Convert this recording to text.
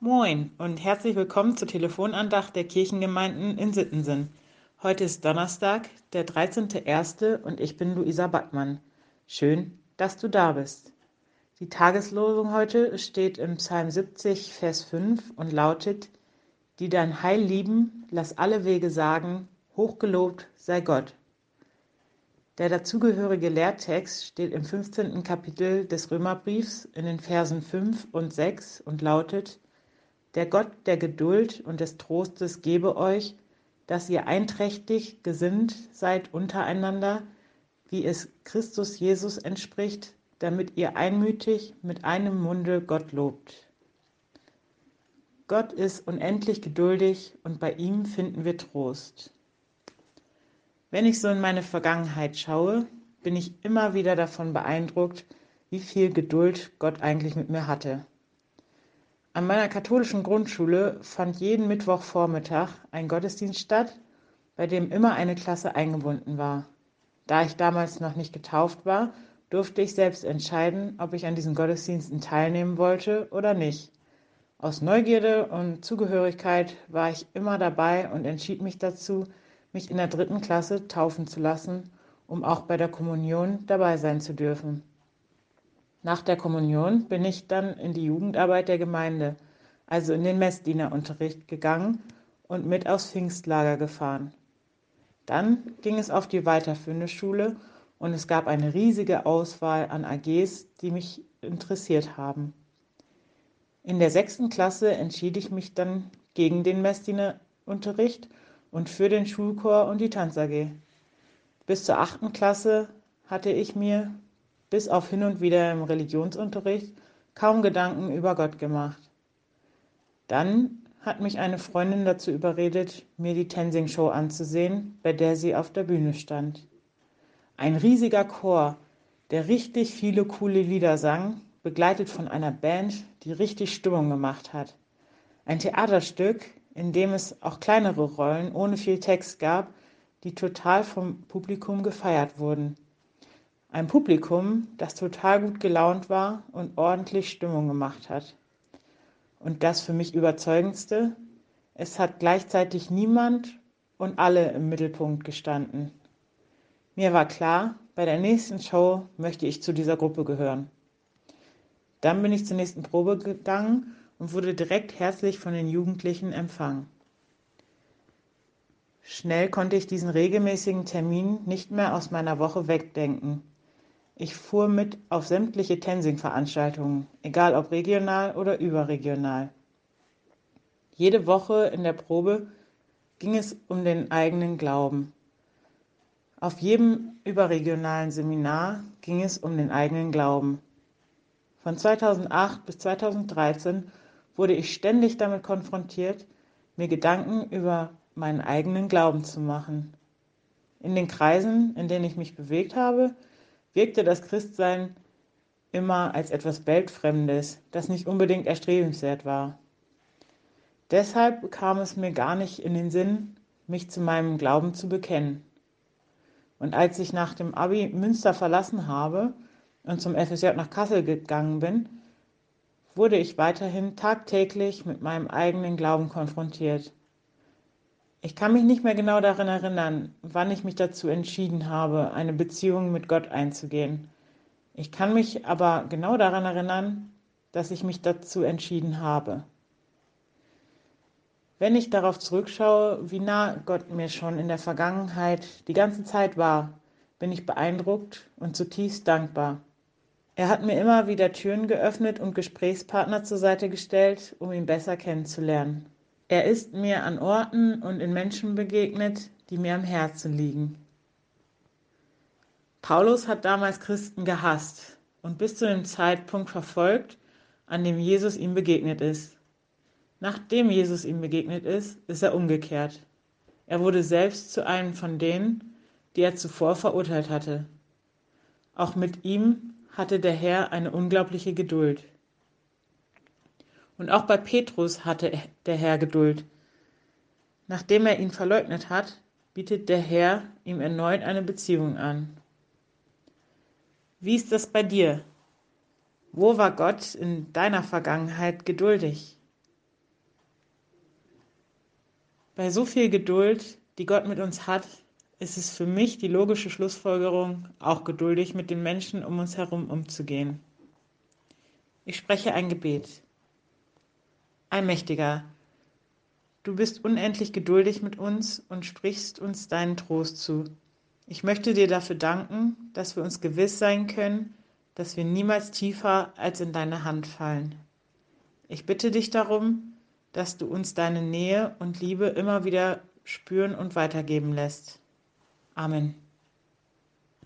Moin und herzlich willkommen zur Telefonandacht der Kirchengemeinden in Sittensen. Heute ist Donnerstag, der 13.01. und ich bin Luisa Backmann. Schön, dass du da bist. Die Tageslosung heute steht im Psalm 70, Vers 5 und lautet: Die dein Heil lieben, lass alle Wege sagen, hochgelobt sei Gott. Der dazugehörige Lehrtext steht im 15. Kapitel des Römerbriefs in den Versen 5 und 6 und lautet: der Gott der Geduld und des Trostes gebe euch, dass ihr einträchtig gesinnt seid untereinander, wie es Christus Jesus entspricht, damit ihr einmütig mit einem Munde Gott lobt. Gott ist unendlich geduldig und bei ihm finden wir Trost. Wenn ich so in meine Vergangenheit schaue, bin ich immer wieder davon beeindruckt, wie viel Geduld Gott eigentlich mit mir hatte. An meiner katholischen Grundschule fand jeden Mittwochvormittag ein Gottesdienst statt, bei dem immer eine Klasse eingebunden war. Da ich damals noch nicht getauft war, durfte ich selbst entscheiden, ob ich an diesen Gottesdiensten teilnehmen wollte oder nicht. Aus Neugierde und Zugehörigkeit war ich immer dabei und entschied mich dazu, mich in der dritten Klasse taufen zu lassen, um auch bei der Kommunion dabei sein zu dürfen. Nach der Kommunion bin ich dann in die Jugendarbeit der Gemeinde, also in den Messdienerunterricht gegangen und mit aufs Pfingstlager gefahren. Dann ging es auf die weiterführende Schule und es gab eine riesige Auswahl an AGs, die mich interessiert haben. In der sechsten Klasse entschied ich mich dann gegen den Messdienerunterricht und für den Schulchor und die Tanz AG. Bis zur achten Klasse hatte ich mir bis auf hin und wieder im Religionsunterricht, kaum Gedanken über Gott gemacht. Dann hat mich eine Freundin dazu überredet, mir die Tensing Show anzusehen, bei der sie auf der Bühne stand. Ein riesiger Chor, der richtig viele coole Lieder sang, begleitet von einer Band, die richtig Stimmung gemacht hat. Ein Theaterstück, in dem es auch kleinere Rollen ohne viel Text gab, die total vom Publikum gefeiert wurden. Ein Publikum, das total gut gelaunt war und ordentlich Stimmung gemacht hat. Und das für mich überzeugendste, es hat gleichzeitig niemand und alle im Mittelpunkt gestanden. Mir war klar, bei der nächsten Show möchte ich zu dieser Gruppe gehören. Dann bin ich zur nächsten Probe gegangen und wurde direkt herzlich von den Jugendlichen empfangen. Schnell konnte ich diesen regelmäßigen Termin nicht mehr aus meiner Woche wegdenken. Ich fuhr mit auf sämtliche Tensing-Veranstaltungen, egal ob regional oder überregional. Jede Woche in der Probe ging es um den eigenen Glauben. Auf jedem überregionalen Seminar ging es um den eigenen Glauben. Von 2008 bis 2013 wurde ich ständig damit konfrontiert, mir Gedanken über meinen eigenen Glauben zu machen. In den Kreisen, in denen ich mich bewegt habe, wirkte das Christsein immer als etwas Weltfremdes, das nicht unbedingt erstrebenswert war. Deshalb kam es mir gar nicht in den Sinn, mich zu meinem Glauben zu bekennen. Und als ich nach dem Abi Münster verlassen habe und zum FSJ nach Kassel gegangen bin, wurde ich weiterhin tagtäglich mit meinem eigenen Glauben konfrontiert. Ich kann mich nicht mehr genau daran erinnern, wann ich mich dazu entschieden habe, eine Beziehung mit Gott einzugehen. Ich kann mich aber genau daran erinnern, dass ich mich dazu entschieden habe. Wenn ich darauf zurückschaue, wie nah Gott mir schon in der Vergangenheit die ganze Zeit war, bin ich beeindruckt und zutiefst dankbar. Er hat mir immer wieder Türen geöffnet und Gesprächspartner zur Seite gestellt, um ihn besser kennenzulernen. Er ist mir an Orten und in Menschen begegnet, die mir am Herzen liegen. Paulus hat damals Christen gehasst und bis zu dem Zeitpunkt verfolgt, an dem Jesus ihm begegnet ist. Nachdem Jesus ihm begegnet ist, ist er umgekehrt. Er wurde selbst zu einem von denen, die er zuvor verurteilt hatte. Auch mit ihm hatte der Herr eine unglaubliche Geduld. Und auch bei Petrus hatte der Herr Geduld. Nachdem er ihn verleugnet hat, bietet der Herr ihm erneut eine Beziehung an. Wie ist das bei dir? Wo war Gott in deiner Vergangenheit geduldig? Bei so viel Geduld, die Gott mit uns hat, ist es für mich die logische Schlussfolgerung, auch geduldig mit den Menschen um uns herum umzugehen. Ich spreche ein Gebet. Allmächtiger, du bist unendlich geduldig mit uns und sprichst uns deinen Trost zu. Ich möchte dir dafür danken, dass wir uns gewiss sein können, dass wir niemals tiefer als in deine Hand fallen. Ich bitte dich darum, dass du uns deine Nähe und Liebe immer wieder spüren und weitergeben lässt. Amen.